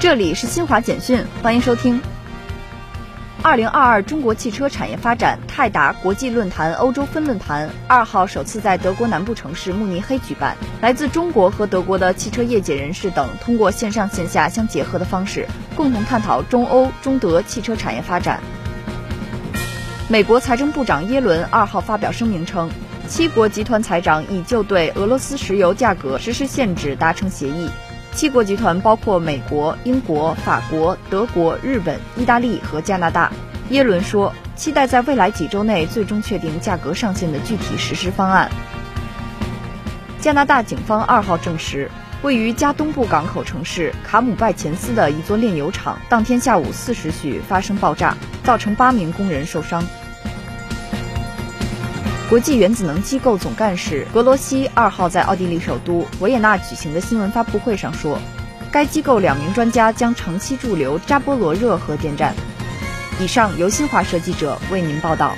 这里是新华简讯，欢迎收听。二零二二中国汽车产业发展泰达国际论坛欧洲分论坛二号首次在德国南部城市慕尼黑举办。来自中国和德国的汽车业界人士等，通过线上线下相结合的方式，共同探讨中欧、中德汽车产业发展。美国财政部长耶伦二号发表声明称，七国集团财长已就对俄罗斯石油价格实施限制达成协议。七国集团包括美国、英国、法国、德国、日本、意大利和加拿大。耶伦说，期待在未来几周内最终确定价格上限的具体实施方案。加拿大警方二号证实，位于加东部港口城市卡姆拜前斯的一座炼油厂，当天下午四时许发生爆炸，造成八名工人受伤。国际原子能机构总干事格罗西二号在奥地利首都维也纳举行的新闻发布会上说，该机构两名专家将长期驻留扎波罗热核电站。以上由新华社记者为您报道。